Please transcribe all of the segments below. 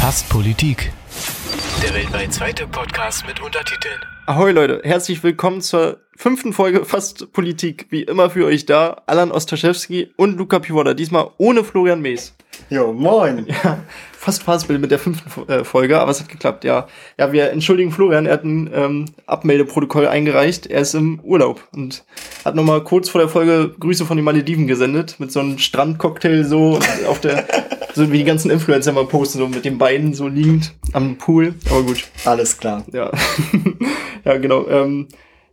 Fast Politik. Der weltweit zweite Podcast mit Untertiteln. Ahoi Leute, herzlich willkommen zur fünften Folge Fast Politik. Wie immer für euch da, Alan Ostaszewski und Luca Pivoda. Diesmal ohne Florian Mees. Jo, moin. Ja, fast Fastbild mit der fünften äh, Folge, aber es hat geklappt, ja. Ja, wir entschuldigen Florian, er hat ein ähm, Abmeldeprotokoll eingereicht. Er ist im Urlaub und hat nochmal kurz vor der Folge Grüße von den Malediven gesendet mit so einem Strandcocktail so auf der, so wie die ganzen Influencer mal posten, so mit den Beinen so liegend am Pool. Aber gut. Alles klar. Ja, ja genau. Ähm,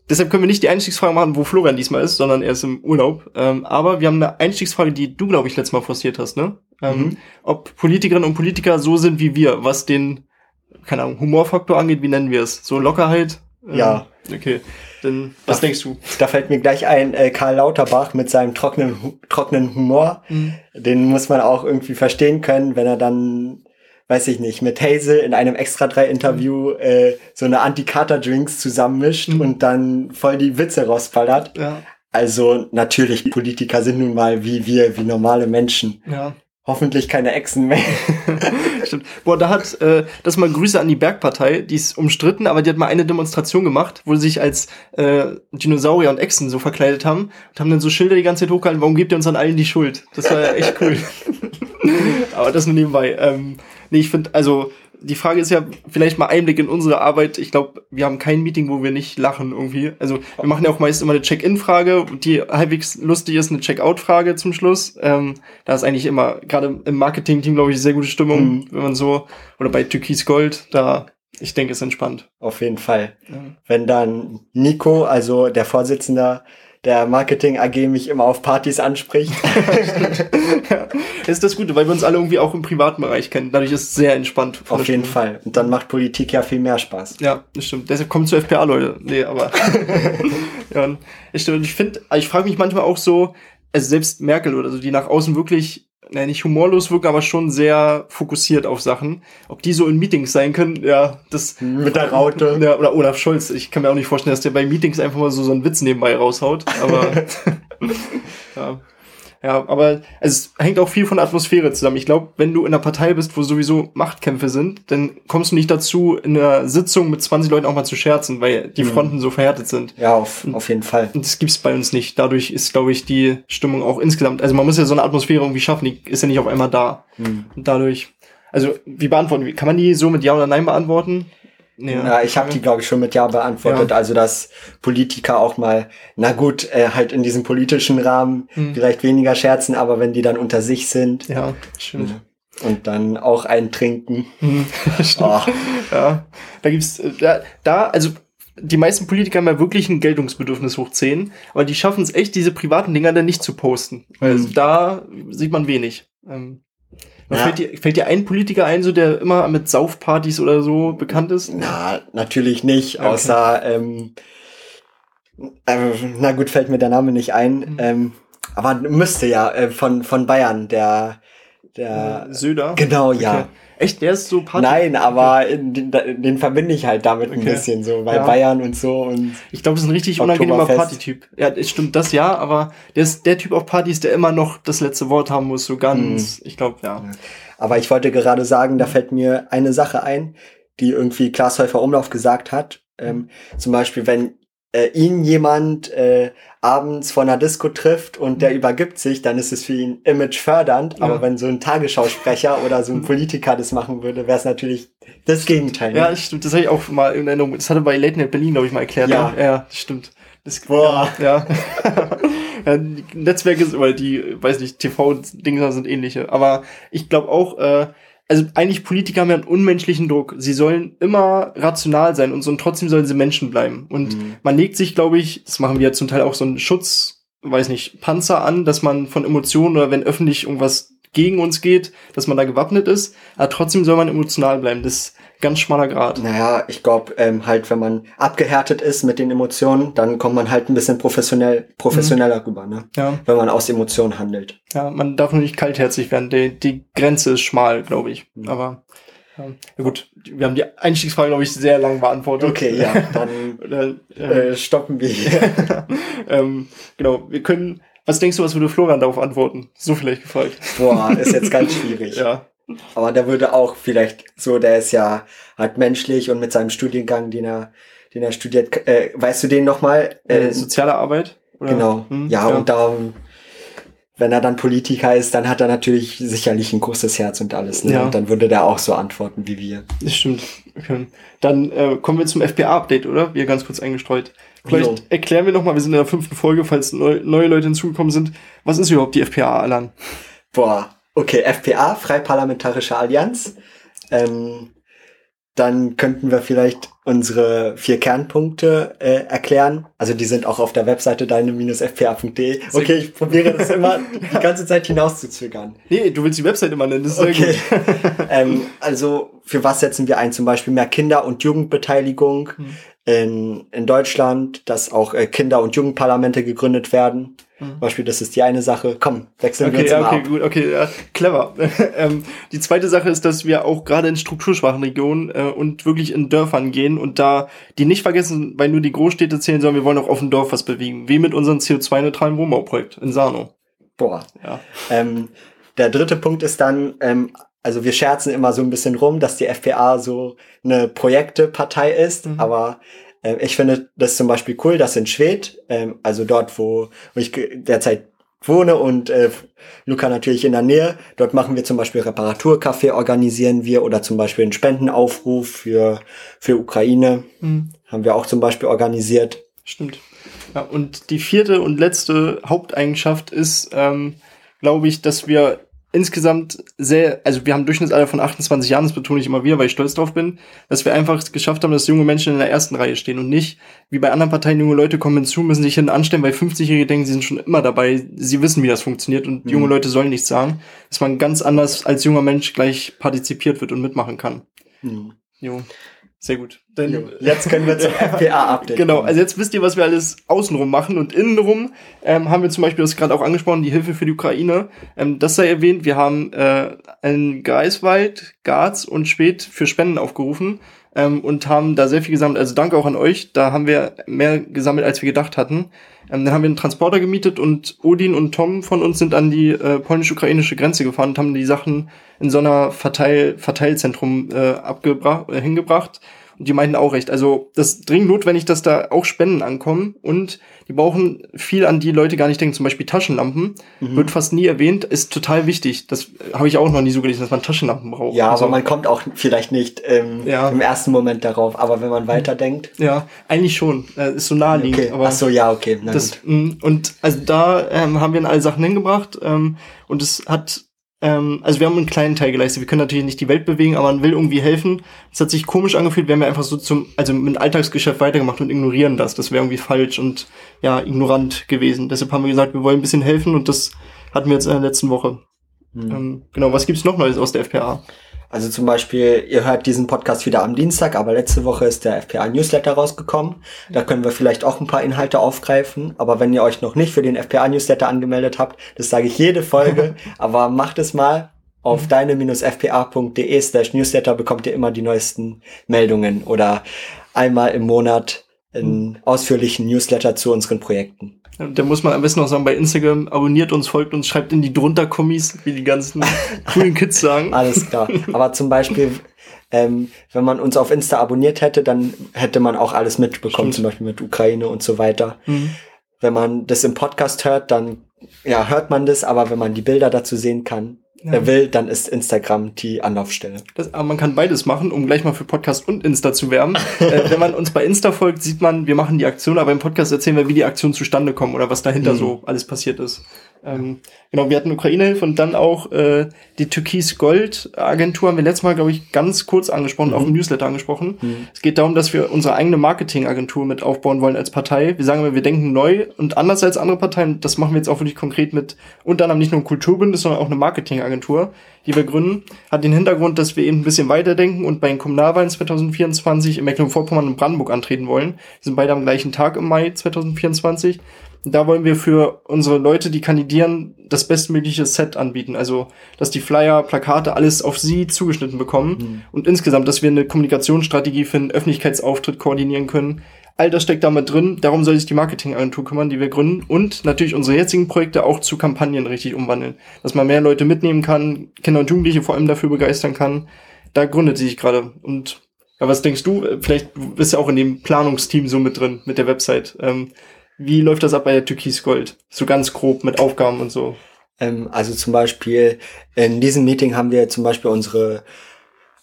Deshalb können wir nicht die Einstiegsfrage machen, wo Florian diesmal ist, sondern er ist im Urlaub. Ähm, aber wir haben eine Einstiegsfrage, die du, glaube ich, letztes Mal forciert hast, ne? Ähm, mhm. Ob Politikerinnen und Politiker so sind wie wir, was den, keine Ahnung, Humorfaktor angeht, wie nennen wir es? So Lockerheit? Ähm, ja. Okay. Dann, was da, denkst du? Da fällt mir gleich ein, äh, Karl Lauterbach mit seinem trockenen, trockenen Humor. Mhm. Den muss man auch irgendwie verstehen können, wenn er dann weiß ich nicht, mit Hazel in einem Extra 3 Interview mhm. äh, so eine Anti-Kater-Drinks zusammenmischt mhm. und dann voll die Witze rausballert. Ja. Also natürlich, Politiker sind nun mal wie wir, wie normale Menschen. Ja. Hoffentlich keine Echsen mehr. Stimmt. Boah, da hat, äh, das mal Grüße an die Bergpartei, die ist umstritten, aber die hat mal eine Demonstration gemacht, wo sie sich als äh, Dinosaurier und Echsen so verkleidet haben und haben dann so Schilder die ganze Zeit hochgehalten, warum gebt ihr uns an allen die Schuld? Das war ja echt cool. aber das nur nebenbei. Ähm, Nee, ich finde, also die Frage ist ja vielleicht mal Einblick in unsere Arbeit. Ich glaube, wir haben kein Meeting, wo wir nicht lachen irgendwie. Also wir machen ja auch meist immer eine Check-in-Frage, die halbwegs lustig ist, eine Check-out-Frage zum Schluss. Ähm, da ist eigentlich immer, gerade im Marketing-Team, glaube ich, sehr gute Stimmung, mhm. wenn man so, oder bei Türkis Gold, da ich denke, ist entspannt. Auf jeden Fall. Ja. Wenn dann Nico, also der Vorsitzende der Marketing AG mich immer auf Partys anspricht. ja, ist das Gute, weil wir uns alle irgendwie auch im privaten Bereich kennen. Dadurch ist es sehr entspannt. Auf jeden Fall. Und dann macht Politik ja viel mehr Spaß. Ja, das stimmt. Deshalb kommt zu FPA, Leute. Nee, aber. ja, ich, ich finde, ich frage mich manchmal auch so, also selbst Merkel oder so, die nach außen wirklich naja, nicht humorlos wirken, aber schon sehr fokussiert auf Sachen. Ob die so in Meetings sein können, ja, das. Mit der Raute. Ja, oder Olaf Scholz. Ich kann mir auch nicht vorstellen, dass der bei Meetings einfach mal so, so einen Witz nebenbei raushaut. Aber ja. Ja, aber es hängt auch viel von der Atmosphäre zusammen. Ich glaube, wenn du in einer Partei bist, wo sowieso Machtkämpfe sind, dann kommst du nicht dazu, in einer Sitzung mit 20 Leuten auch mal zu scherzen, weil die mhm. Fronten so verhärtet sind. Ja, auf, auf jeden Fall. Und das gibt's bei uns nicht. Dadurch ist, glaube ich, die Stimmung auch insgesamt, also man muss ja so eine Atmosphäre irgendwie schaffen, die ist ja nicht auf einmal da. Mhm. Und dadurch, also wie beantworten, kann man die so mit Ja oder Nein beantworten? Ja, ich habe die, glaube ich, schon mit Ja beantwortet. Ja. Also, dass Politiker auch mal, na gut, äh, halt in diesem politischen Rahmen hm. vielleicht weniger scherzen, aber wenn die dann unter sich sind. Ja, stimmt. Und dann auch einen trinken. Hm. oh. Ja, da gibt's, äh, da, da, also die meisten Politiker haben ja wirklich ein Geltungsbedürfnis hoch 10, aber die schaffen es echt, diese privaten Dinger dann nicht zu posten. Also mhm. da sieht man wenig. Ähm, ja. Fällt, dir, fällt dir ein Politiker ein, so der immer mit Saufpartys oder so bekannt ist? Na, natürlich nicht, okay. außer ähm, äh, na gut, fällt mir der Name nicht ein. Mhm. Ähm, aber müsste ja äh, von von Bayern der der Söder. Genau, ja. Okay. Echt, der ist so Party Nein, aber den, den verbinde ich halt damit okay. ein bisschen so, weil ja. Bayern und so und. Ich glaube, das ist ein richtig unangenehmer Partytyp. Ja, es stimmt das ja, aber der ist der Typ auf Partys, der immer noch das letzte Wort haben muss, so ganz, mhm. ich glaube, ja. Aber ich wollte gerade sagen, da fällt mir eine Sache ein, die irgendwie Klaas Häufer Umlauf gesagt hat. Ähm, zum Beispiel, wenn äh, ihn jemand äh, abends vor einer Disco trifft und der mhm. übergibt sich, dann ist es für ihn image fördernd. Ja. Aber wenn so ein Tagesschausprecher oder so ein. Politiker das machen würde, wäre es natürlich das Gegenteil. Ne? Ja, stimmt. Das habe ich auch mal in Erinnerung. Das hatte bei Late Night Berlin, glaube ich, mal erklärt. Ja, ne? ja stimmt. Das, Boah. Ja. ja. Netzwerke, weil die, weiß nicht, TV-Dinger sind ähnliche. Aber ich glaube auch, äh, also eigentlich Politiker haben ja einen unmenschlichen Druck. Sie sollen immer rational sein und so und trotzdem sollen sie Menschen bleiben. Und mhm. man legt sich, glaube ich, das machen wir ja zum Teil auch so einen Schutz, weiß nicht, Panzer an, dass man von Emotionen oder wenn öffentlich irgendwas gegen uns geht, dass man da gewappnet ist, aber trotzdem soll man emotional bleiben. Das ganz schmaler Grad. Naja, ich glaube, ähm, halt, wenn man abgehärtet ist mit den Emotionen, dann kommt man halt ein bisschen professionell, professioneller mhm. rüber, ne? Ja. Wenn man aus Emotionen handelt. Ja, man darf nur nicht kaltherzig werden. Die, die Grenze ist schmal, glaube ich. Mhm. Aber ja. gut, wir haben die Einstiegsfrage, glaube ich, sehr lang beantwortet. Okay, ja, dann äh, äh, stoppen wir hier. ähm, genau, wir können. Was denkst du, was würde Florian darauf antworten? So vielleicht gefragt. Boah, ist jetzt ganz schwierig. ja. Aber der würde auch vielleicht so, der ist ja halt menschlich und mit seinem Studiengang, den er, den er studiert, äh, weißt du den nochmal? Äh, Soziale Arbeit? Oder? Genau. Hm, ja, ja, und darum, wenn er dann Politiker ist, dann hat er natürlich sicherlich ein großes Herz und alles. Ne? Ja. Und dann würde der auch so antworten wie wir. Das stimmt. Okay. Dann äh, kommen wir zum FPA-Update, oder? Wir ganz kurz eingestreut. Vielleicht jo. erklären wir nochmal, wir sind in der fünften Folge, falls neu, neue Leute hinzugekommen sind. Was ist überhaupt die FPA, Alan? Boah, okay, FPA, Freiparlamentarische Allianz. Ähm, dann könnten wir vielleicht unsere vier Kernpunkte äh, erklären. Also die sind auch auf der Webseite deine-fpa.de. Okay, ich probiere das immer die ganze Zeit hinauszuzögern. Nee, du willst die Webseite immer nennen, das ist okay. ähm, also für was setzen wir ein? Zum Beispiel mehr Kinder- und Jugendbeteiligung hm. in, in Deutschland, dass auch äh, Kinder- und Jugendparlamente gegründet werden. Mhm. Beispiel, das ist die eine Sache. Komm, wechseln okay, wir uns ja, mal okay, ab. gut, okay, ja, clever. ähm, die zweite Sache ist, dass wir auch gerade in strukturschwachen Regionen äh, und wirklich in Dörfern gehen und da die nicht vergessen, weil nur die Großstädte zählen, sondern wir wollen auch auf dem Dorf was bewegen. Wie mit unserem CO2-neutralen Wohnbauprojekt in Sano. Boah. Ja. Ähm, der dritte Punkt ist dann, ähm, also wir scherzen immer so ein bisschen rum, dass die FPA so eine Projektepartei ist, mhm. aber ähm, ich finde das zum Beispiel cool, dass in Schwedt, ähm, also dort, wo, wo ich derzeit wohne und äh, Luca natürlich in der Nähe. Dort machen wir zum Beispiel Reparaturcafé, organisieren wir oder zum Beispiel einen Spendenaufruf für, für Ukraine. Mhm. Haben wir auch zum Beispiel organisiert. Stimmt. Ja, und die vierte und letzte Haupteigenschaft ist, ähm, glaube ich, dass wir insgesamt sehr, also wir haben Durchschnittsalter von 28 Jahren, das betone ich immer wieder, weil ich stolz drauf bin, dass wir einfach geschafft haben, dass junge Menschen in der ersten Reihe stehen und nicht, wie bei anderen Parteien, junge Leute kommen hinzu, müssen sich hinten anstellen, weil 50-Jährige denken, sie sind schon immer dabei, sie wissen, wie das funktioniert und mhm. junge Leute sollen nichts sagen, dass man ganz anders als junger Mensch gleich partizipiert wird und mitmachen kann. Mhm. Jo. Sehr gut. Denn jetzt können wir zum FPA-Update. Genau, also jetzt wisst ihr, was wir alles außenrum machen und innenrum ähm, haben wir zum Beispiel, das gerade auch angesprochen, die Hilfe für die Ukraine. Ähm, das sei erwähnt, wir haben äh, in Greifswald, Garz und Schwedt für Spenden aufgerufen ähm, und haben da sehr viel gesammelt. Also danke auch an euch, da haben wir mehr gesammelt, als wir gedacht hatten. Ähm, dann haben wir einen Transporter gemietet und Odin und Tom von uns sind an die äh, polnisch-ukrainische Grenze gefahren und haben die Sachen in so einer Verteil Verteilzentrum äh, abgebracht, äh, hingebracht. Und die meinten auch recht. Also das ist dringend notwendig, dass da auch Spenden ankommen und die brauchen viel an die Leute gar nicht denken. Zum Beispiel Taschenlampen mhm. wird fast nie erwähnt, ist total wichtig. Das habe ich auch noch nie so gelesen, dass man Taschenlampen braucht. Ja, also, aber man kommt auch vielleicht nicht ähm, ja. im ersten Moment darauf. Aber wenn man weiterdenkt. Ja, eigentlich schon. Äh, ist so naheliegend. Okay. Aber Ach so, ja, okay. Na das. Mm, und also da ähm, haben wir in alle Sachen hingebracht ähm, und es hat ähm, also wir haben einen kleinen Teil geleistet. Wir können natürlich nicht die Welt bewegen, aber man will irgendwie helfen. Es hat sich komisch angefühlt, wir haben ja einfach so zum, also mit Alltagsgeschäft weitergemacht und ignorieren das. Das wäre irgendwie falsch und ja, ignorant gewesen. Deshalb haben wir gesagt, wir wollen ein bisschen helfen und das hatten wir jetzt in der letzten Woche. Mhm. Ähm, genau, was gibt's noch Neues aus der FPA? Also zum Beispiel, ihr hört diesen Podcast wieder am Dienstag, aber letzte Woche ist der FPA Newsletter rausgekommen. Da können wir vielleicht auch ein paar Inhalte aufgreifen. Aber wenn ihr euch noch nicht für den FPA Newsletter angemeldet habt, das sage ich jede Folge, aber macht es mal. Auf deine-fpa.de slash Newsletter bekommt ihr immer die neuesten Meldungen oder einmal im Monat einen ausführlichen Newsletter zu unseren Projekten. Da muss man am besten noch sagen, bei Instagram abonniert uns, folgt uns, schreibt in die drunter Kommis, wie die ganzen coolen Kids sagen. Alles klar. Aber zum Beispiel, ähm, wenn man uns auf Insta abonniert hätte, dann hätte man auch alles mitbekommen, Stimmt. zum Beispiel mit Ukraine und so weiter. Mhm. Wenn man das im Podcast hört, dann ja, hört man das, aber wenn man die Bilder dazu sehen kann, ja. will, dann ist Instagram die Anlaufstelle. Das, aber man kann beides machen, um gleich mal für Podcast und Insta zu werben. äh, wenn man uns bei Insta folgt, sieht man, wir machen die Aktion, aber im Podcast erzählen wir, wie die Aktion zustande kommt oder was dahinter mhm. so alles passiert ist. Ähm, genau, wir hatten Ukraine-Hilfe und dann auch äh, die Türkis Gold Agentur haben wir letztes Mal, glaube ich, ganz kurz angesprochen, mhm. auch im Newsletter angesprochen. Mhm. Es geht darum, dass wir unsere eigene Marketingagentur mit aufbauen wollen als Partei. Wir sagen immer, wir denken neu und anders als andere Parteien. Das machen wir jetzt auch wirklich konkret mit unter anderem nicht nur ein Kulturbündnis, sondern auch eine Marketingagentur, die wir gründen. Hat den Hintergrund, dass wir eben ein bisschen weiterdenken und bei den Kommunalwahlen 2024 in Mecklenburg-Vorpommern und Brandenburg antreten wollen. Wir sind beide am gleichen Tag im Mai 2024 da wollen wir für unsere Leute, die kandidieren, das bestmögliche Set anbieten. Also, dass die Flyer, Plakate, alles auf sie zugeschnitten bekommen. Mhm. Und insgesamt, dass wir eine Kommunikationsstrategie für einen Öffentlichkeitsauftritt koordinieren können. All das steckt damit drin. Darum soll sich die Marketingagentur kümmern, die wir gründen. Und natürlich unsere jetzigen Projekte auch zu Kampagnen richtig umwandeln. Dass man mehr Leute mitnehmen kann, Kinder und Jugendliche vor allem dafür begeistern kann. Da gründet sie sich gerade. Und ja, was denkst du? Vielleicht bist du ja auch in dem Planungsteam so mit drin, mit der Website. Ähm, wie läuft das ab bei der Türkis Gold? So ganz grob mit Aufgaben und so. Ähm, also zum Beispiel, in diesem Meeting haben wir zum Beispiel unsere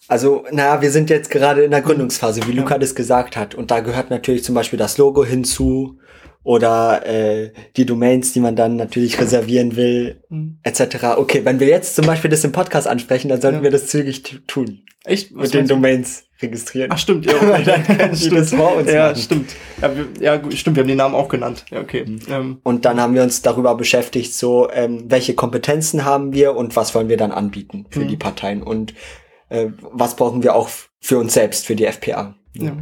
also, naja, wir sind jetzt gerade in der Gründungsphase, wie Luca das gesagt hat. Und da gehört natürlich zum Beispiel das Logo hinzu oder äh, die Domains, die man dann natürlich reservieren will, mhm. etc. Okay, wenn wir jetzt zum Beispiel das im Podcast ansprechen, dann sollten ja. wir das zügig tun. Echt? Was Mit den Domains registrieren. Ach stimmt, ja. dann können stimmt. das vor uns ja, machen. stimmt. Ja, wir, ja, stimmt, wir haben den Namen auch genannt. Ja, okay. Mhm. Ähm. Und dann haben wir uns darüber beschäftigt, so ähm, welche Kompetenzen haben wir und was wollen wir dann anbieten für mhm. die Parteien. Und äh, was brauchen wir auch für uns selbst, für die FPA. Ja. ja.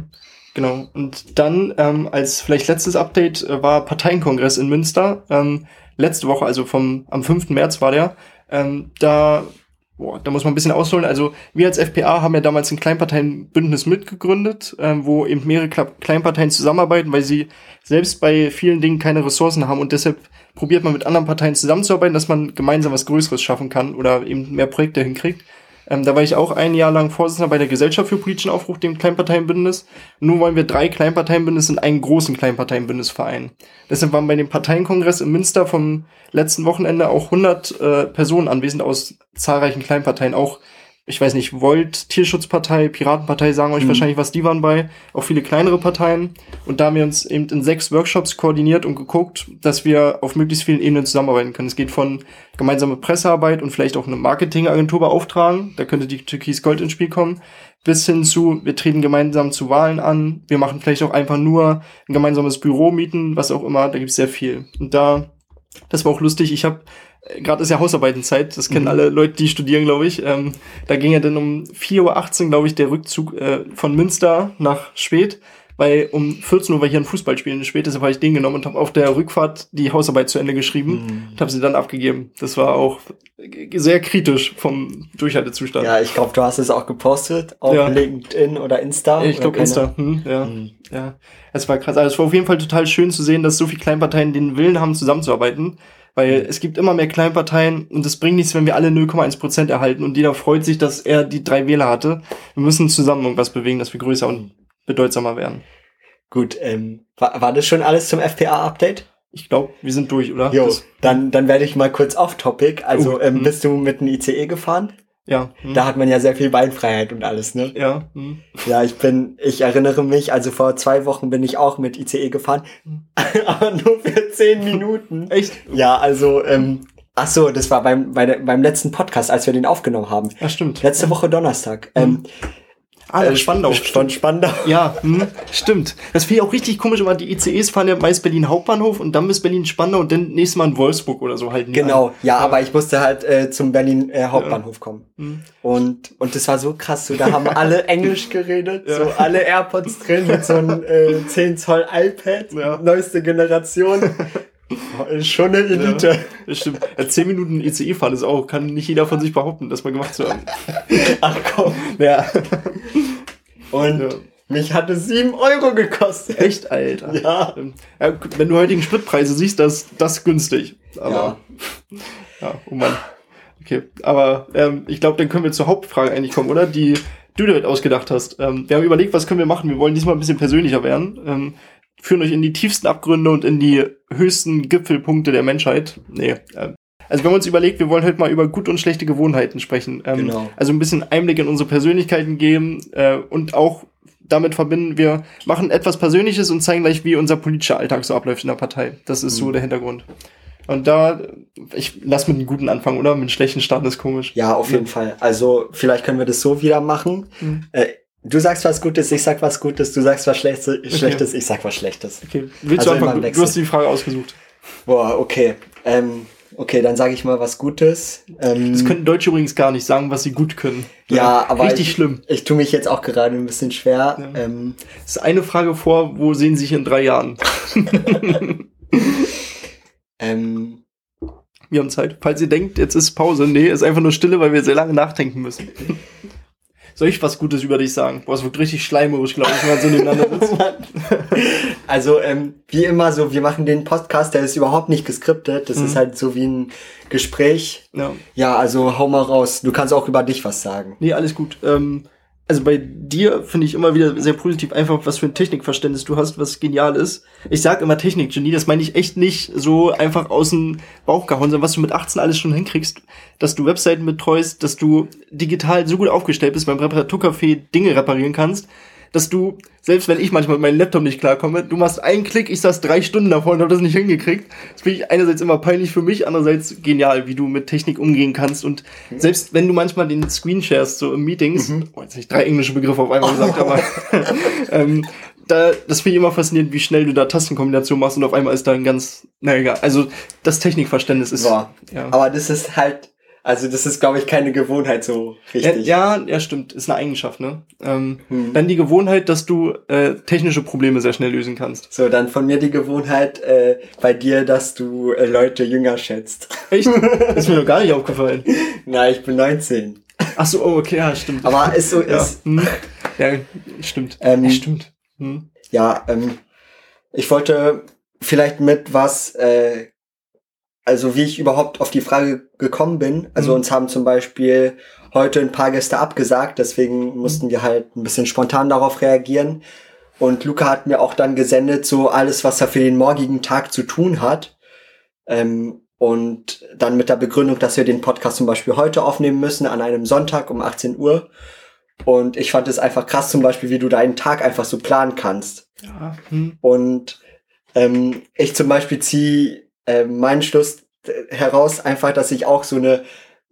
Genau. Und dann ähm, als vielleicht letztes Update äh, war Parteienkongress in Münster. Ähm, letzte Woche, also vom am 5. März war der. Ähm, da, boah, da muss man ein bisschen ausholen. Also wir als FPA haben ja damals ein Kleinparteienbündnis mitgegründet, ähm, wo eben mehrere Kleinparteien zusammenarbeiten, weil sie selbst bei vielen Dingen keine Ressourcen haben und deshalb probiert man mit anderen Parteien zusammenzuarbeiten, dass man gemeinsam was Größeres schaffen kann oder eben mehr Projekte hinkriegt. Ähm, da war ich auch ein Jahr lang Vorsitzender bei der Gesellschaft für politischen Aufruf, dem Kleinparteienbündnis. Nun wollen wir drei Kleinparteienbündnisse in einen großen Kleinparteienbündnis vereinen. Deshalb waren bei dem Parteienkongress in Münster vom letzten Wochenende auch 100 äh, Personen anwesend aus zahlreichen Kleinparteien, auch ich weiß nicht, Volt, Tierschutzpartei, Piratenpartei sagen euch mhm. wahrscheinlich, was die waren bei, auch viele kleinere Parteien. Und da haben wir uns eben in sechs Workshops koordiniert und geguckt, dass wir auf möglichst vielen Ebenen zusammenarbeiten können. Es geht von gemeinsame Pressearbeit und vielleicht auch eine Marketingagentur beauftragen, da könnte die Türkis Gold ins Spiel kommen, bis hin zu, wir treten gemeinsam zu Wahlen an, wir machen vielleicht auch einfach nur ein gemeinsames Büro mieten, was auch immer, da gibt es sehr viel. Und da, das war auch lustig, ich habe gerade ist ja Hausarbeitenzeit, das kennen mhm. alle Leute, die studieren, glaube ich. Ähm, da ging ja dann um 4.18 Uhr, glaube ich, der Rückzug äh, von Münster nach Schwedt, weil um 14 Uhr war hier ein Fußballspiel in Schwedt, deshalb habe ich den genommen und habe auf der Rückfahrt die Hausarbeit zu Ende geschrieben mhm. und habe sie dann abgegeben. Das war auch sehr kritisch vom Durchhaltezustand. Ja, ich glaube, du hast es auch gepostet auf ja. LinkedIn oder Insta. Ich glaube Insta, hm, ja. Mhm. Ja, es war krass. Also es war auf jeden Fall total schön zu sehen, dass so viele Kleinparteien den Willen haben, zusammenzuarbeiten weil es gibt immer mehr Kleinparteien und es bringt nichts, wenn wir alle 0,1 Prozent erhalten und jeder freut sich, dass er die drei Wähler hatte. Wir müssen zusammen irgendwas bewegen, dass wir größer und bedeutsamer werden. Gut, ähm, war, war das schon alles zum FPA-Update? Ich glaube, wir sind durch, oder? Jo, dann, dann werde ich mal kurz off-topic. Also, uh, ähm, bist du mit einem ICE gefahren? Ja. Hm. Da hat man ja sehr viel Beinfreiheit und alles, ne? Ja. Hm. Ja, ich bin, ich erinnere mich, also vor zwei Wochen bin ich auch mit ICE gefahren, hm. aber nur für zehn Minuten. Echt? Ja, also, ähm, ach so, das war beim, bei der, beim letzten Podcast, als wir den aufgenommen haben. Ja, stimmt. Letzte Woche Donnerstag. Hm. Ähm, Ah, äh, Spandau. Von Spandau. Ja, hm, stimmt. Das finde ich auch richtig komisch, aber die ICEs fahren ja meist Berlin Hauptbahnhof und dann bis Berlin Spandau und dann nächstes Mal in Wolfsburg oder so halt. Genau, an. ja, aber ich musste halt äh, zum Berlin äh, Hauptbahnhof ja. kommen. Hm. Und, und das war so krass, so, da haben alle Englisch geredet, ja. so alle AirPods drin mit so einem äh, 10 Zoll iPad, ja. neueste Generation. Ist schon eine Elite. Ja, stimmt. Ja, 10 Minuten ICE fahren ist auch, kann nicht jeder von sich behaupten, das mal gemacht zu haben. Ach komm. Ja. Und ja. mich hat es 7 Euro gekostet. Echt, Alter. Ja. ja. Wenn du heutigen Spritpreise siehst, das, das ist günstig. Aber, ja. ja, oh Mann. Okay, aber ähm, ich glaube, dann können wir zur Hauptfrage eigentlich kommen, oder? Die du dir ausgedacht hast. Ähm, wir haben überlegt, was können wir machen. Wir wollen diesmal ein bisschen persönlicher werden. Ähm, führen euch in die tiefsten Abgründe und in die höchsten Gipfelpunkte der Menschheit. Nee. Äh, also wir haben uns überlegt, wir wollen heute mal über gut und schlechte Gewohnheiten sprechen. Ähm, genau. Also ein bisschen Einblick in unsere Persönlichkeiten geben äh, und auch damit verbinden, wir machen etwas Persönliches und zeigen gleich, wie unser politischer Alltag so abläuft in der Partei. Das ist mhm. so der Hintergrund. Und da, ich lass mit einem guten anfangen, oder? Mit einem schlechten starten ist komisch. Ja, auf jeden Fall. Also vielleicht können wir das so wieder machen. Mhm. Äh, Du sagst was Gutes, ich sag was Gutes, du sagst was Schlechtes, okay. Schlechtes ich sag was Schlechtes. Okay, willst also du anfangen? Du, du hast die Frage ausgesucht. Boah, okay. Ähm, okay, dann sage ich mal was Gutes. Ähm, das könnten Deutsche übrigens gar nicht sagen, was sie gut können. Ja, aber richtig ich, schlimm. Ich tue mich jetzt auch gerade ein bisschen schwer. Ja. Ähm, das ist eine Frage vor, wo sehen Sie sich in drei Jahren? ähm, wir haben Zeit. Falls ihr denkt, jetzt ist Pause, nee, ist einfach nur Stille, weil wir sehr lange nachdenken müssen. Soll ich was Gutes über dich sagen? Boah, es wird richtig schleimerisch, glaube ich, wenn man so nebeneinander sitzt. Also, ähm, wie immer so, wir machen den Podcast, der ist überhaupt nicht geskriptet. Das ist halt so wie ein Gespräch. ja. Ja, also hau mal raus. Du kannst auch über dich was sagen. Nee, alles gut. Ähm, also bei dir finde ich immer wieder sehr positiv einfach, was für ein Technikverständnis du hast, was genial ist. Ich sag immer Technikgenie, das meine ich echt nicht so einfach aus dem Bauch gehauen, sondern was du mit 18 alles schon hinkriegst, dass du Webseiten betreust, dass du digital so gut aufgestellt bist, beim Reparaturcafé Dinge reparieren kannst, dass du, selbst wenn ich manchmal mit meinem Laptop nicht klarkomme, du machst einen Klick, ich saß drei Stunden davor und habe das nicht hingekriegt. Das finde ich einerseits immer peinlich für mich, andererseits genial, wie du mit Technik umgehen kannst. Und selbst wenn du manchmal den Screen sharest, so im Meetings, oh, jetzt habe ich drei englische Begriffe auf einmal gesagt, aber ähm, da, das finde ich immer faszinierend, wie schnell du da Tastenkombinationen machst und auf einmal ist da ein ganz, na egal. Also das Technikverständnis ist. Boah. Ja. Aber das ist halt, also das ist, glaube ich, keine Gewohnheit so Ja, richtig. ja, ja, stimmt. Ist eine Eigenschaft, ne? Ähm, Hm. Dann die Gewohnheit, dass du äh, technische Probleme sehr schnell lösen kannst. So, dann von mir die Gewohnheit äh, bei dir, dass du äh, Leute jünger schätzt. Echt? ist mir noch gar nicht aufgefallen. Na, ich bin 19. Ach so, oh, okay, ja, stimmt. Aber ist so ja, ist. hm. ja stimmt. Ähm, ja, stimmt. Hm. Ja, ähm, ich wollte vielleicht mit was, äh, also wie ich überhaupt auf die Frage gekommen bin. Also Mhm. uns haben zum Beispiel heute ein paar Gäste abgesagt, deswegen mussten wir halt ein bisschen spontan darauf reagieren. Und Luca hat mir auch dann gesendet, so alles, was er für den morgigen Tag zu tun hat. Ähm, und dann mit der Begründung, dass wir den Podcast zum Beispiel heute aufnehmen müssen, an einem Sonntag um 18 Uhr. Und ich fand es einfach krass, zum Beispiel, wie du deinen Tag einfach so planen kannst. Ja, hm. Und ähm, ich zum Beispiel ziehe äh, meinen Schluss äh, heraus, einfach, dass ich auch so eine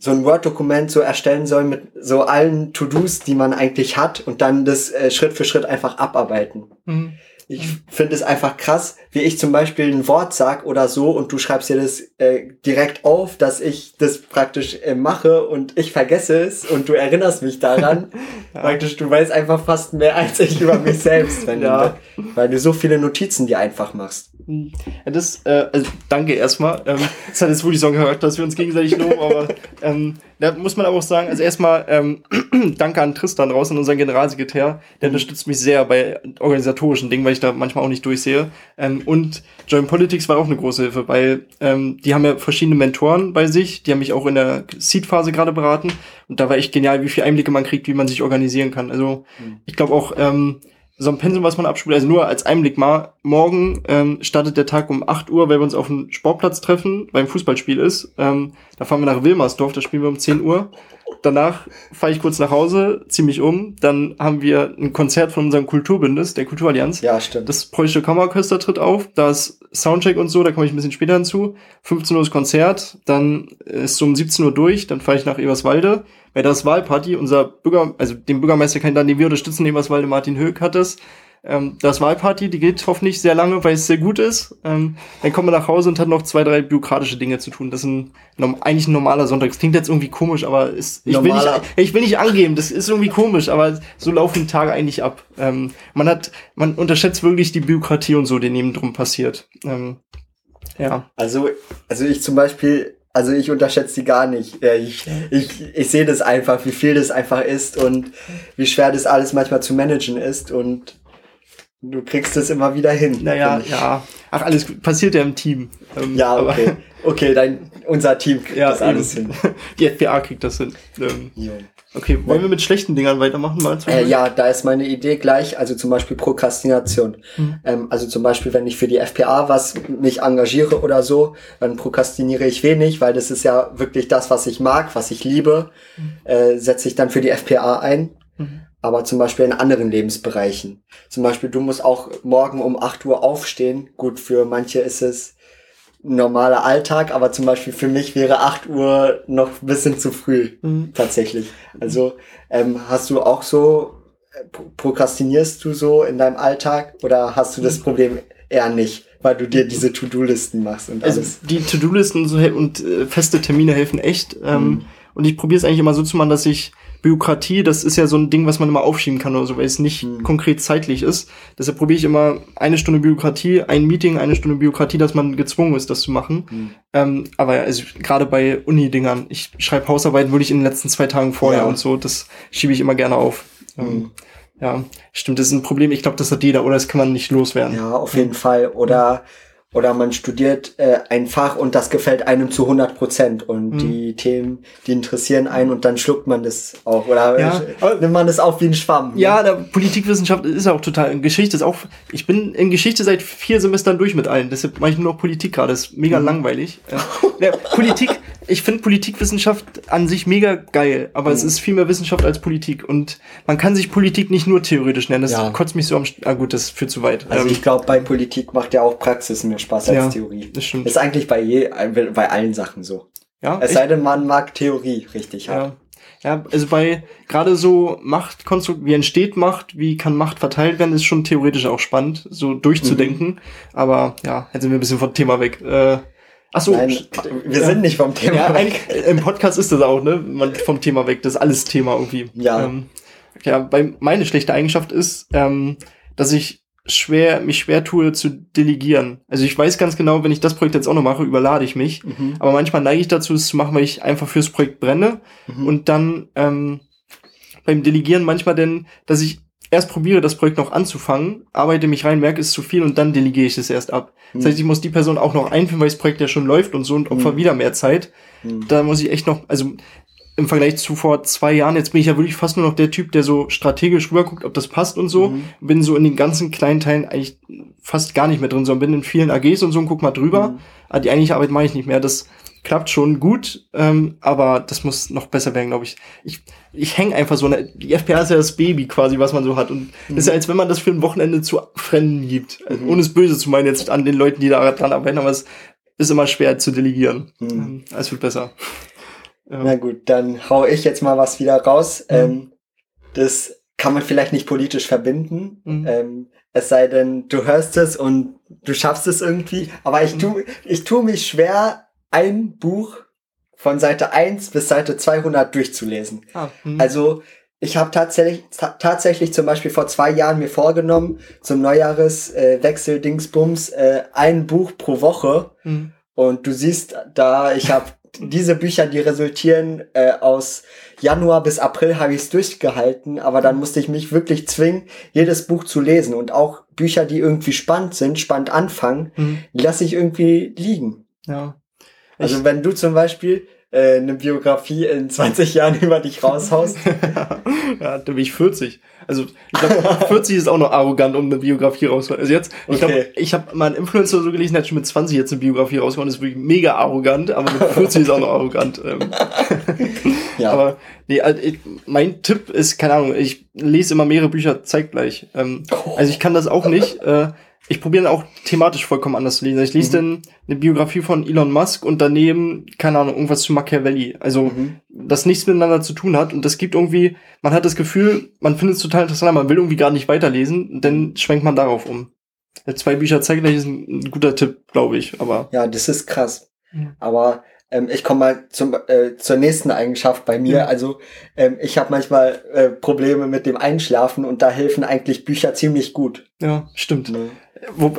so ein Word-Dokument so erstellen soll mit so allen To-Dos, die man eigentlich hat und dann das äh, Schritt für Schritt einfach abarbeiten. Hm. Ich finde es einfach krass, wie ich zum Beispiel ein Wort sag oder so und du schreibst dir das äh, direkt auf, dass ich das praktisch äh, mache und ich vergesse es und du erinnerst mich daran. Ja. Praktisch, du weißt einfach fast mehr als ich über mich selbst, wenn Ja. du, weil du so viele Notizen dir einfach machst. Hm. Ja, das, äh, also danke erstmal. Ähm, das hat jetzt wirklich so einen Charakter, dass wir uns gegenseitig loben, aber ähm, da muss man aber auch sagen, also erstmal ähm, danke an Tristan raus, an unseren Generalsekretär. Der unterstützt mich sehr bei organisatorischen Dingen, weil ich da manchmal auch nicht durchsehe. Ähm, und Join Politics war auch eine große Hilfe, weil ähm, die haben ja verschiedene Mentoren bei sich, die haben mich auch in der Seed-Phase gerade beraten. Und da war echt genial, wie viel Einblicke man kriegt, wie man sich organisieren kann. Also ich glaube auch, ähm, so ein Pensum, was man abspielt, also nur als Einblick mal, morgen ähm, startet der Tag um 8 Uhr, weil wir uns auf dem Sportplatz treffen, beim Fußballspiel ist. Ähm, da fahren wir nach Wilmersdorf, da spielen wir um 10 Uhr. Danach fahre ich kurz nach Hause, ziehe mich um, dann haben wir ein Konzert von unserem Kulturbündnis, der Kulturallianz. Ja, stimmt. Das Preußische Kammerorchester tritt auf, da ist Soundcheck und so, da komme ich ein bisschen später hinzu. 15 Uhr ist Konzert, dann ist so um 17 Uhr durch, dann fahre ich nach Eberswalde, weil das Wahlparty, unser Bürger, also den Bürgermeisterkandidaten, den wir unterstützen, in Eberswalde, Martin Höck hat es. Ähm, das Wahlparty, die geht hoffentlich sehr lange, weil es sehr gut ist. Ähm, dann kommen wir nach Hause und hat noch zwei, drei bürokratische Dinge zu tun. Das ist ein, eigentlich ein normaler Sonntag. Das klingt jetzt irgendwie komisch, aber ist, ich, will nicht, ich will nicht angeben, das ist irgendwie komisch, aber so laufen die Tage eigentlich ab. Ähm, man hat, man unterschätzt wirklich die Bürokratie und so, die neben drum passiert. Ähm, ja. Also, also ich zum Beispiel, also ich unterschätze die gar nicht. Ich, ich, ich sehe das einfach, wie viel das einfach ist und wie schwer das alles manchmal zu managen ist und du kriegst es immer wieder hin. Naja, ja. Ach, alles passiert ja im Team. Ähm, Ja, okay. Okay, dein, unser Team kriegt Ja, das alles eben. hin. Die FBA kriegt das hin. Ähm. Okay, wollen wir mit schlechten Dingern weitermachen? Mal Äh, ja, da ist meine Idee gleich, also zum Beispiel Prokrastination. Mhm. Ähm, also zum Beispiel, wenn ich für die FPA was mich engagiere oder so, dann prokrastiniere ich wenig, weil das ist ja wirklich das, was ich mag, was ich liebe, äh, setze ich dann für die FPA ein. Mhm. Aber zum Beispiel in anderen Lebensbereichen. Zum Beispiel, du musst auch morgen um 8 Uhr aufstehen. Gut, für manche ist es normaler Alltag, aber zum Beispiel für mich wäre 8 Uhr noch ein bisschen zu früh Mhm. tatsächlich. Also ähm, hast du auch so, äh, pro- prokrastinierst du so in deinem Alltag oder hast du das Mhm. Problem eher nicht, weil du dir diese To-Do-Listen machst und Also alles? die To-Do-Listen und äh, feste Termine helfen echt. Ähm, Mhm. Und ich probiere es eigentlich immer so zu machen, dass ich Bürokratie, das ist ja so ein Ding, was man immer aufschieben kann oder so, weil es nicht Hm. konkret zeitlich ist. Deshalb probiere ich immer eine Stunde Bürokratie, ein Meeting, eine Stunde Bürokratie, dass man gezwungen ist, das zu machen. Hm. Ähm, aber ja, also gerade bei Uni-Dingern, ich schreibe Hausarbeiten wirklich in den letzten zwei Tagen vorher Ja. und so, das schiebe ich immer gerne auf. Ähm, Hm. ja, stimmt, das ist ein Problem. Ich glaube, das hat jeder oder das kann man nicht loswerden. Ja, auf jeden Fall. Oder, oder man studiert äh, ein Fach und das gefällt einem zu 100 Prozent und Mhm. die Themen, die interessieren einen und dann schluckt man das auch. Oder Ja, äh, nimmt man das auf wie ein Schwamm. Ja, der Politikwissenschaft ist auch total. Geschichte ist auch. Ich bin in Geschichte seit vier Semestern durch mit allen. Deshalb mache ich nur noch Politik gerade. Das ist mega Mhm. langweilig. Ja. Ja, Politik. Ich finde Politikwissenschaft an sich mega geil, aber Mhm. es ist viel mehr Wissenschaft als Politik und man kann sich Politik nicht nur theoretisch nennen. Das Ja. kotzt mich so am. Ah gut, das führt zu weit. Also Ähm, ich glaube, bei Politik macht ja auch Praxis mehr Spaß als Ja, Theorie. das stimmt. Ist eigentlich bei je, bei allen Sachen so. ja, Es sei denn, man mag Theorie richtig. Ja. ja, also bei gerade so Machtkonstrukt, wie entsteht Macht, wie kann Macht verteilt werden, ist schon theoretisch auch spannend, so durchzudenken. Mhm. Aber ja, jetzt sind wir ein bisschen vom Thema weg. Äh, ach so, Nein, wir ja. sind nicht vom Thema. Ja, weg. im Podcast ist das auch, ne? Man vom Thema weg, das ist alles Thema irgendwie. Ja. Ähm, ja, bei meine schlechte Eigenschaft ist, ähm, dass ich schwer, mich schwer tue zu delegieren. Also ich weiß ganz genau, wenn ich das Projekt jetzt auch noch mache, überlade ich mich. Mhm. Aber manchmal neige ich dazu, es zu machen, weil ich einfach fürs Projekt brenne. Mhm. Und dann ähm, beim Delegieren manchmal denn, dass ich erst probiere, das Projekt noch anzufangen, arbeite mich rein, merke, es ist zu viel und dann delegiere ich es erst ab. Das heißt, ich muss die Person auch noch einführen, weil das Projekt ja schon läuft und so und opfer Mhm. wieder mehr Zeit. Mhm. Da muss ich echt noch, also im Vergleich zu vor zwei Jahren, jetzt bin ich ja wirklich fast nur noch der Typ, der so strategisch rüberguckt, ob das passt und so. Mhm. Bin so in den ganzen kleinen Teilen eigentlich fast gar nicht mehr drin, sondern bin in vielen AGs und so und guck mal drüber. Mhm. Aber die eigentliche Arbeit mache ich nicht mehr. Das klappt schon gut, ähm, aber das muss noch besser werden, glaube ich. Ich, ich hänge einfach so, ne, die FPA ist ja das Baby quasi, was man so hat. Und das ist ja, als wenn man das für ein Wochenende zu Fremden gibt. Also, Mhm. Ohne es böse zu meinen jetzt an den Leuten, die da dran arbeiten, aber es ist immer schwer zu delegieren. Mhm. Ähm, Es wird besser. Ja. Na gut, dann hau ich jetzt mal was wieder raus. Mhm. Ähm, das kann man vielleicht nicht politisch verbinden. Mhm. Ähm, es sei denn, du hörst es und du schaffst es irgendwie. Aber ich Mhm. tu, ich tu mich schwer, ein Buch von Seite 1 bis Seite 200 durchzulesen. Ah, hm. Also ich habe tatsächlich ta tatsächlich zum Beispiel vor zwei Jahren mir vorgenommen, zum Neujahreswechsel äh, Dingsbums äh, ein Buch pro Woche. Hm. Und du siehst da, ich habe diese Bücher, die resultieren äh, aus Januar bis April habe ich es durchgehalten, aber dann musste ich mich wirklich zwingen, jedes Buch zu lesen und auch Bücher, die irgendwie spannend sind, spannend anfangen, Hm. die lasse ich irgendwie liegen. Ja. Also Ich- wenn du zum Beispiel äh, eine Biografie in 20 Jahren über dich raushaust, ja, da bin ich 40. Also, ich glaube, 40 ist auch noch arrogant, um eine Biografie rauszuholen. Also jetzt, ich glaube, Okay. ich habe mal einen Influencer so gelesen, der hat schon mit 20 jetzt eine Biografie rausgehauen, das ist wirklich mega arrogant, aber mit 40 ist auch noch arrogant. Ähm, ja, Aber nee, also ich, mein Tipp ist, keine Ahnung, ich lese immer mehrere Bücher zeitgleich. Ähm, also ich kann das auch nicht. Äh, ich probiere dann auch thematisch vollkommen anders zu lesen. Ich lese dann eine Biografie von Elon Musk und daneben, keine Ahnung, irgendwas zu Machiavelli. Also Mhm. das nichts miteinander zu tun hat. Und das gibt irgendwie, man hat das Gefühl, man findet es total interessant, aber man will irgendwie gar nicht weiterlesen, dann schwenkt man darauf um. Zwei Bücher zeitgleich ist ein, ein guter Tipp, glaube ich. Aber ja, das ist krass. Ja. Aber ähm, ich komme mal zum, äh, zur nächsten Eigenschaft bei mir. Ja. Also ähm, ich habe manchmal äh, Probleme mit dem Einschlafen und da helfen eigentlich Bücher ziemlich gut. ja, stimmt. Wo,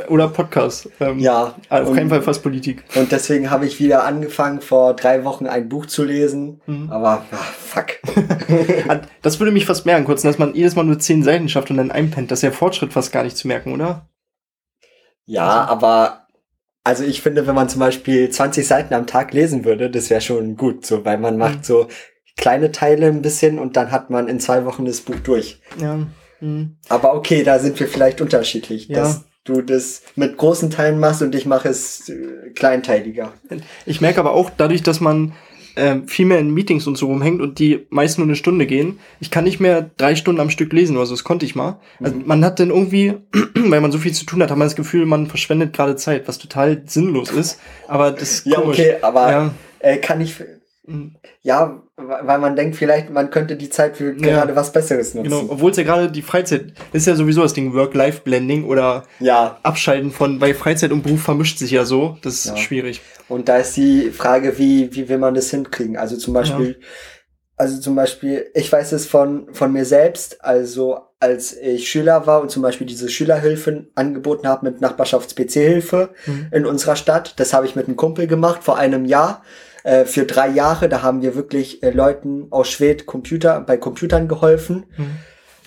oder Podcast. Ähm, Ja, Auf und, keinen Fall fast Politik. Und deswegen habe ich wieder angefangen, vor drei Wochen ein Buch zu lesen. Mhm. Aber ah, fuck. Das würde mich fast merken, kurz, dass man jedes Mal nur zehn Seiten schafft und dann einpennt. Das ist ja Fortschritt fast gar nicht zu merken, oder? ja, aber also ich finde, wenn man zum Beispiel 20 Seiten am Tag lesen würde, das wäre schon gut, so, weil man Mhm. macht so kleine Teile ein bisschen und dann hat man in zwei Wochen das Buch durch. Ja. Mhm. Aber okay, da sind wir vielleicht unterschiedlich, Ja. dass du das mit großen Teilen machst und ich mache es äh, kleinteiliger. Ich merke aber auch, dadurch, dass man ähm, viel mehr in Meetings und so rumhängt und die meist nur eine Stunde gehen, ich kann nicht mehr drei Stunden am Stück lesen oder so, das konnte ich mal. Also Mhm. man hat dann irgendwie, weil man so viel zu tun hat, hat man das Gefühl, man verschwendet gerade Zeit, was total sinnlos ist. Aber das ist Ja, komisch. okay, aber Ja. äh, kann ich, Mhm. ja, weil man denkt vielleicht, man könnte die Zeit für gerade was Besseres nutzen. Genau, obwohl es ja gerade die Freizeit ist ja sowieso das Ding Work-Life-Blending oder Ja, Abschalten von, weil Freizeit und Beruf vermischt sich ja so. Das ist Ja. schwierig. und da ist die Frage, wie, wie will man das hinkriegen? Also zum Beispiel, also zum Beispiel, ich weiß es von, von mir selbst, also als ich Schüler war und zum Beispiel diese Schülerhilfen angeboten habe mit Nachbarschafts-PC-Hilfe Mhm. in unserer Stadt. Das habe ich mit einem Kumpel gemacht vor einem Jahr. Äh, für drei Jahre, da haben wir wirklich äh, Leuten aus Schwed Computer, bei Computern geholfen. Mhm.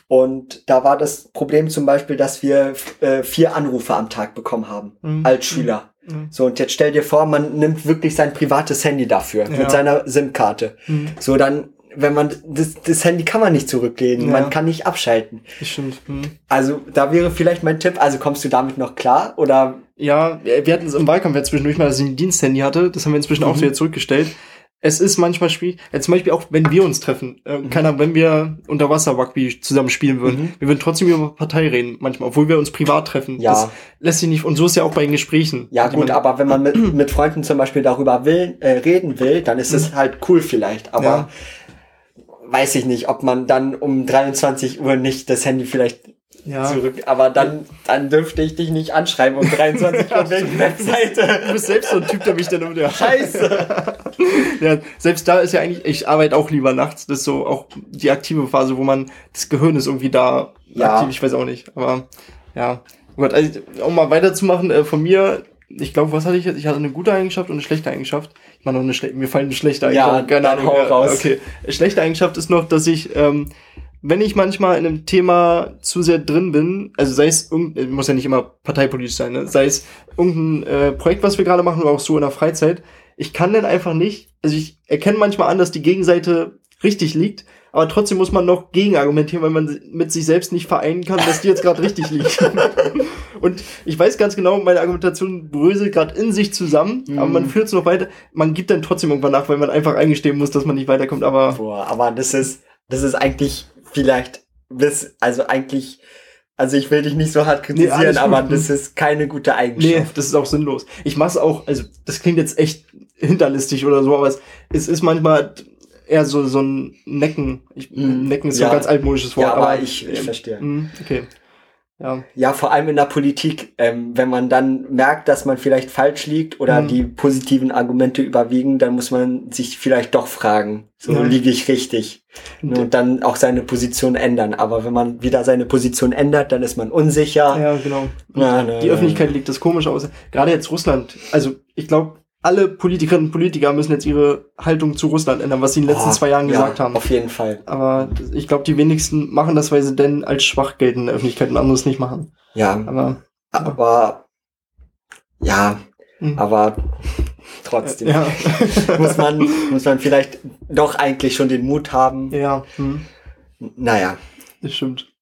Und da war das Problem zum Beispiel, dass wir äh, vier Anrufe am Tag bekommen haben Mhm. als Schüler. Mhm. So, und jetzt stell dir vor, man nimmt wirklich sein privates Handy dafür, Ja. mit seiner SIM-Karte. Mhm. So, dann, wenn man, das, das Handy kann man nicht zurücklegen, Ja. man kann nicht abschalten. Stimmt. Mhm. Also, da wäre vielleicht mein Tipp, also kommst du damit noch klar? Oder, Ja, wir hatten es im Wahlkampf ja zwischendurch mal, dass ich ein Diensthandy hatte. Das haben wir inzwischen auch Mhm. wieder zurückgestellt. Es ist manchmal schwierig. Ja, zum Beispiel auch, wenn wir uns treffen. Äh, keine Ahnung, wenn wir unter Wasser Rugby zusammen spielen würden. Mhm. Wir würden trotzdem über Partei reden, manchmal, obwohl wir uns privat treffen. Ja. Das lässt sich nicht, und so ist ja auch bei den Gesprächen. ja gut, aber wenn man mit, mit Freunden zum Beispiel darüber will, äh, reden will, dann ist es halt cool vielleicht, aber Ja. weiß ich nicht, ob man dann um 23 Uhr nicht das Handy vielleicht Ja. zurück, aber dann, dann dürfte ich dich nicht anschreiben um 23 Uhr wegen Webseite. Du bist selbst so ein Typ, der mich dann immer wieder Scheiße. Ja, selbst da ist ja eigentlich, ich arbeite auch lieber nachts, das ist so auch die aktive Phase, wo man, das Gehirn ist irgendwie da Ja. aktiv, ich weiß auch nicht, aber ja. Gut, also, um mal weiterzumachen, äh, von mir, ich glaube, was hatte ich jetzt? Ich hatte eine gute Eigenschaft und eine schlechte Eigenschaft. Ich meine noch eine schlechte, mir fallen eine schlechte Ja, Eigenschaft. keine dann Ahnung. hau ja, raus. Okay. Schlechte Eigenschaft ist noch, dass ich, ähm, wenn ich manchmal in einem Thema zu sehr drin bin, also sei es irgendein, muss ja nicht immer parteipolitisch sein, ne? sei es irgendein äh, Projekt, was wir gerade machen oder auch so in der Freizeit, ich kann dann einfach nicht, also ich erkenne manchmal an, dass die Gegenseite richtig liegt, aber trotzdem muss man noch gegenargumentieren, weil man mit sich selbst nicht vereinen kann, dass die jetzt gerade richtig liegt. Und ich weiß ganz genau, meine Argumentation bröselt gerade in sich zusammen, aber man Mhm. führt es noch weiter. Man gibt dann trotzdem irgendwann nach, weil man einfach eingestehen muss, dass man nicht weiterkommt, aber Boah, aber das ist, das ist eigentlich vielleicht bis, also eigentlich, also ich will dich nicht so hart Nee, kritisieren, alles gut. aber das ist keine gute Nee, Eigenschaft. das ist auch sinnlos. Ich mach's auch, also das klingt jetzt echt hinterlistig oder so, aber es, es ist manchmal eher so, so ein Necken. Ich, Mm, Necken ist so ja. ein ganz altmodisches Wort. Ja, aber ich, ich ähm, verstehe. mm, Okay. Ja. Ja, vor allem in der Politik, ähm, wenn man dann merkt, dass man vielleicht falsch liegt oder Mhm. die positiven Argumente überwiegen, dann muss man sich vielleicht doch fragen, so Ja. liege ich richtig. Und- Und dann auch seine Position ändern. Aber wenn man wieder seine Position ändert, dann ist man unsicher. Ja, genau. Na, na, Die. Öffentlichkeit legt das komisch aus. Gerade jetzt Russland. Also ich glaube, alle Politikerinnen und Politiker müssen jetzt ihre Haltung zu Russland ändern, was sie in den letzten Oh, zwei Jahren ja, gesagt haben. Auf jeden Fall. Aber ich glaube, die wenigsten machen das, weil sie denn als schwach gelten in der Öffentlichkeit und anderes nicht machen. Ja, Aber aber ja, Mhm. aber trotzdem ja. muss man muss man vielleicht doch eigentlich schon den Mut haben. ja. Hm. Naja, Das stimmt.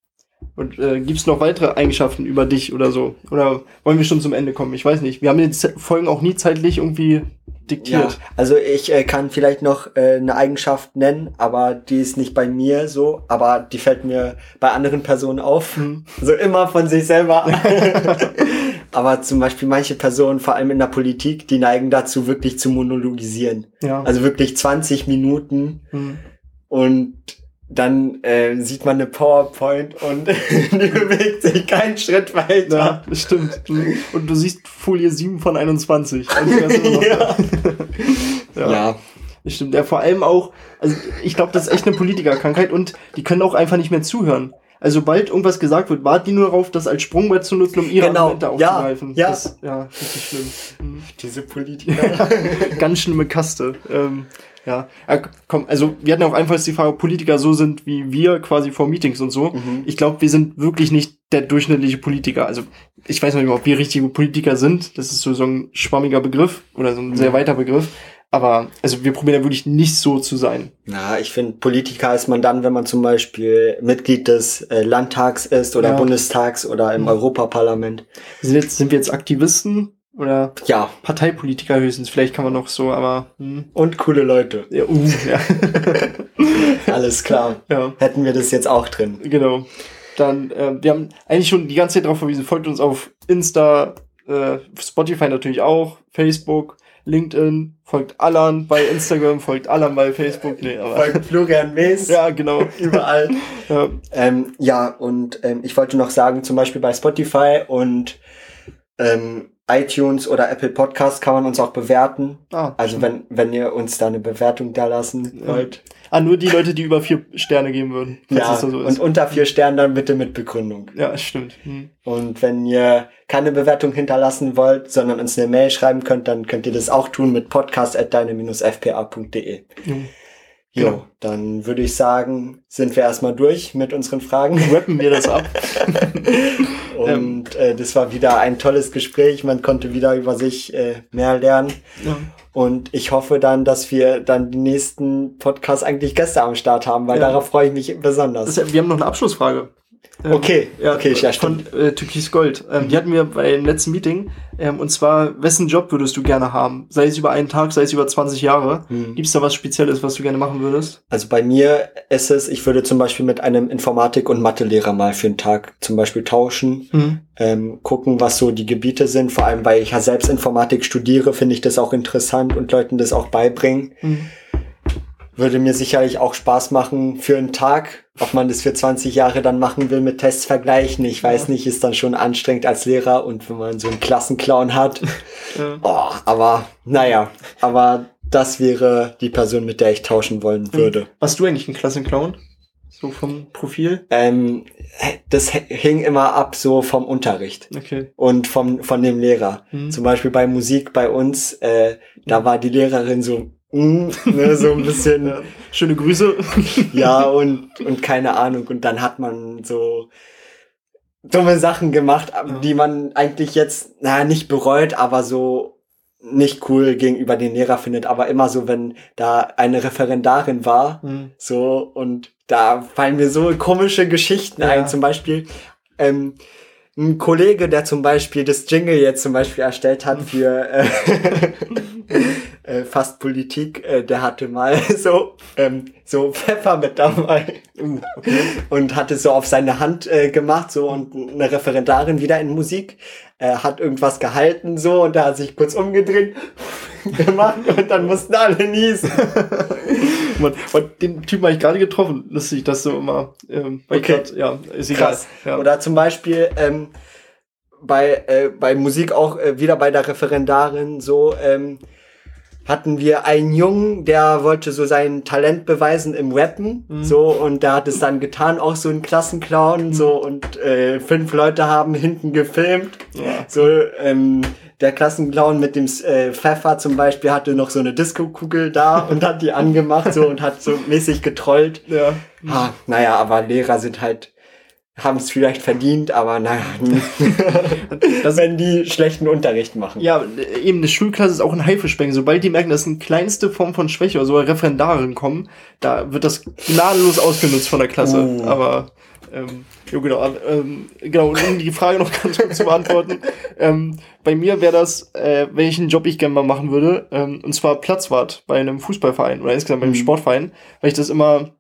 Und äh, gibt's noch weitere Eigenschaften über dich oder so? Oder wollen wir schon zum Ende kommen? Ich weiß nicht. Wir haben die Z- Folgen auch nie zeitlich irgendwie ja. diktiert. Also ich äh, kann vielleicht noch äh, eine Eigenschaft nennen, aber die ist nicht bei mir so, aber die fällt mir bei anderen Personen auf. Hm. So immer von sich selber. aber zum Beispiel manche Personen, vor allem in der Politik, die neigen dazu, wirklich zu monologisieren. Ja. Also wirklich 20 Minuten Hm. und dann äh, sieht man eine PowerPoint und die bewegt sich keinen Schritt weiter. Ja, das stimmt. Und du siehst Folie 7 von 21. Und du hast immer noch- Ja. ja. ja. Das stimmt. Ja, vor allem auch, also ich glaube, das ist echt eine Politikerkrankheit und die können auch einfach nicht mehr zuhören. Also sobald irgendwas gesagt wird, warten die nur darauf, das als Sprungbrett zu nutzen, um ihre Genau, Argumente ja, aufzugreifen. ja. Das, ja, richtig schlimm. Hm. Diese Politiker. Ganz schlimme Kaste. Ähm, ja. ja, komm, also wir hatten auch einfach die Frage, ob Politiker so sind wie wir quasi vor Meetings und so. Mhm. Ich glaube, wir sind wirklich nicht der durchschnittliche Politiker. Also ich weiß noch nicht mal, ob wir richtige Politiker sind. Das ist so, so ein schwammiger Begriff oder so ein sehr Mhm. weiter Begriff. Aber also wir probieren ja wirklich nicht so zu sein. Na, ich finde, Politiker ist man dann, wenn man zum Beispiel Mitglied des äh, Landtags ist oder Ja. Bundestags oder im Mhm. Europaparlament. Sind, jetzt, sind wir jetzt Aktivisten oder Ja, Parteipolitiker höchstens? Vielleicht kann man noch so, aber hm. und coole Leute. ja, uh, ja. Alles klar. ja. Hätten wir das jetzt auch drin. Genau. Dann, äh, wir haben eigentlich schon die ganze Zeit darauf verwiesen, folgt uns auf Insta, äh, Spotify natürlich auch, Facebook, LinkedIn, folgt Alan bei Instagram, folgt Alan bei Facebook. Nee, aber. Folgt Florian Mees. Ja, genau. Überall. Ja, Ähm, ja, und ähm, ich wollte noch sagen, zum Beispiel bei Spotify und ähm, iTunes oder Apple Podcast kann man uns auch bewerten. Ah, Also wenn, wenn ihr uns da eine Bewertung da lassen Ja. wollt. ah, nur die Leute, die über vier Sterne geben würden. Ja, so und unter vier Sternen dann bitte mit Begründung. ja, stimmt. Hm. Und wenn ihr keine Bewertung hinterlassen wollt, sondern uns eine Mail schreiben könnt, dann könnt ihr das auch tun mit podcast.deine-fpa.de. Jo. Jo, Genau. dann würde ich sagen, sind wir erstmal durch mit unseren Fragen. Rappen wir das ab. Und äh, das war wieder ein tolles Gespräch. Man konnte wieder über sich äh, mehr lernen. ja. Und ich hoffe dann, dass wir dann die nächsten Podcasts eigentlich Gäste am Start haben, weil Ja. darauf freue ich mich besonders. Wir haben noch eine Abschlussfrage. Ähm, Okay, Ja, okay, ja, stimmt. von äh, Türkis Gold. Ähm, Die hatten wir beim letzten Meeting. Ähm, und zwar, wessen Job würdest du gerne haben? Sei es über einen Tag, sei es über 20 Jahre. Hm. Gibt's da was Spezielles, was du gerne machen würdest? Also bei mir ist es, ich würde zum Beispiel mit einem Informatik- und Mathelehrer mal für einen Tag zum Beispiel tauschen, Hm. ähm, gucken, was so die Gebiete sind. Vor allem, weil ich ja selbst Informatik studiere, finde ich das auch interessant und Leuten das auch beibringen. Hm. Würde mir sicherlich auch Spaß machen für einen Tag. Ob man das für 20 Jahre dann machen will mit Tests vergleichen, ich weiß Ja. nicht, ist dann schon anstrengend als Lehrer und wenn man so einen Klassenclown hat. Ja. Oh, aber naja, aber das wäre die Person, mit der ich tauschen wollen würde. Warst du eigentlich ein Klassenclown? So vom Profil? Ähm, das hing immer ab so vom Unterricht Okay. und vom, von dem Lehrer. Hm. Zum Beispiel bei Musik bei uns, äh, da war die Lehrerin so, mm, ne, so ein bisschen. Schöne Grüße. ja, und, und keine Ahnung. Und dann hat man so dumme Sachen gemacht, Ja. die man eigentlich jetzt, na, nicht bereut, aber so nicht cool gegenüber den Lehrer findet. Aber immer so, wenn da eine Referendarin war, Hm. so, und da fallen mir so komische Geschichten Ja. ein. Zum Beispiel, ähm, ein Kollege, der zum Beispiel das Jingle jetzt zum Beispiel erstellt hat für äh, äh, Fast Politik, äh, der hatte mal so, ähm, so Pfeffer mit dabei Uh, okay. und hatte so auf seine Hand äh, gemacht, so und eine Referendarin wieder in Musik äh, hat irgendwas gehalten, so und da hat sich kurz umgedreht gemacht und dann mussten alle niesen. Mann, und den Typen habe ich gerade getroffen. Lustig, dass so immer. Ähm, Okay. grad, ja, ist egal. Krass. Ja. Oder zum Beispiel ähm, bei, äh, bei Musik auch äh, wieder bei der Referendarin so ähm, hatten wir einen Jungen, der wollte so sein Talent beweisen im Rappen, Mhm. so und der hat es dann getan, auch so ein Klassenclown, so und äh, fünf Leute haben hinten gefilmt, Ja. so ähm, der Klassenclown mit dem äh, Pfeffer zum Beispiel hatte noch so eine Disco-Kugel da und hat die angemacht so und hat so mäßig getrollt. ja. Ah, naja, aber Lehrer sind halt, haben es vielleicht verdient, aber naja, Das- wenn die schlechten Unterricht machen. Ja, eben, eine Schulklasse ist auch ein Haifischbecken. Sobald die merken, dass eine kleinste Form von Schwäche oder so Referendarin kommen, da wird das gnadenlos ausgenutzt von der Klasse. Oh. Aber, ähm, jo, genau, ähm, genau, um die Frage noch ganz kurz zu beantworten. ähm, bei mir wäre das, äh, welchen Job ich gerne mal machen würde, ähm, und zwar Platzwart bei einem Fußballverein oder insgesamt bei einem Mhm. Sportverein, weil ich das immer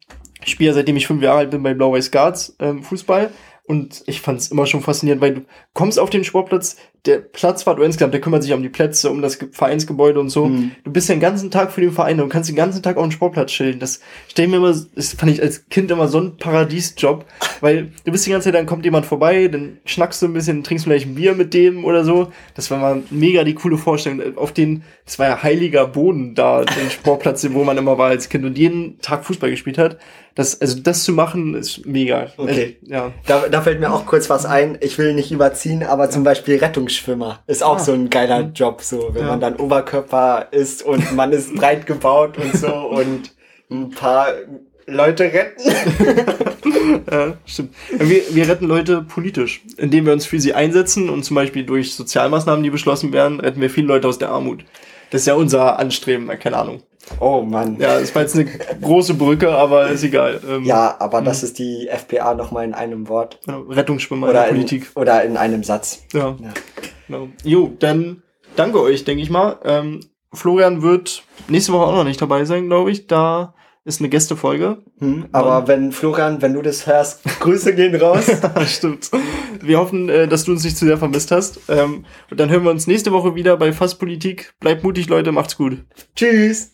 spiele, seitdem ich fünf Jahre alt bin bei Blau-Weiß Guards, ähm, Fußball. Und ich fand es immer schon faszinierend, weil du kommst auf den Sportplatz, der Platzwart oder insgesamt, der kümmert sich um die Plätze, um das Ge- Vereinsgebäude und so. Mhm. Du bist den ganzen Tag für den Verein und kannst den ganzen Tag auf den Sportplatz chillen. Das stell ich mir immer, das fand ich als Kind immer so ein Paradiesjob, weil du bist die ganze Zeit, dann kommt jemand vorbei, dann schnackst du ein bisschen, trinkst vielleicht ein Bier mit dem oder so. Das war mal mega die coole Vorstellung. Auf den, das war ja heiliger Boden da, den Sportplatz, wo man immer war als Kind und jeden Tag Fußball gespielt hat. Das, also das zu machen, ist mega. Okay. Also, ja. Da, da fällt mir auch kurz was ein. Ich will nicht überziehen, aber zum Beispiel Rettungsschwimmer ist auch Ah. so ein geiler Job, so wenn Ja. man dann Oberkörper ist und man ist breit gebaut und so und ein paar Leute retten. Ja, stimmt. Wir, wir retten Leute politisch, indem wir uns für sie einsetzen und zum Beispiel durch Sozialmaßnahmen, die beschlossen werden, retten wir viele Leute aus der Armut. Das ist ja unser Anstreben, keine Ahnung. Oh Mann. Ja, das war jetzt eine große Brücke, aber ist egal. Ähm, Ja, aber das ist die FPA nochmal in einem Wort. Rettungsschwimmer in Oder der in, Politik. oder in einem Satz. Ja. Ja. Genau. Jo, dann danke euch, denke ich mal. Ähm, Florian wird nächste Woche auch noch nicht dabei sein, glaube ich. Da ist eine Gästefolge. Hm, aber wenn, Florian, wenn du das hörst, Grüße gehen raus. Stimmt. Wir hoffen, äh, dass du uns nicht zu sehr vermisst hast. Ähm, und dann hören wir uns nächste Woche wieder bei Fasspolitik. Bleibt mutig, Leute, macht's gut. Tschüss.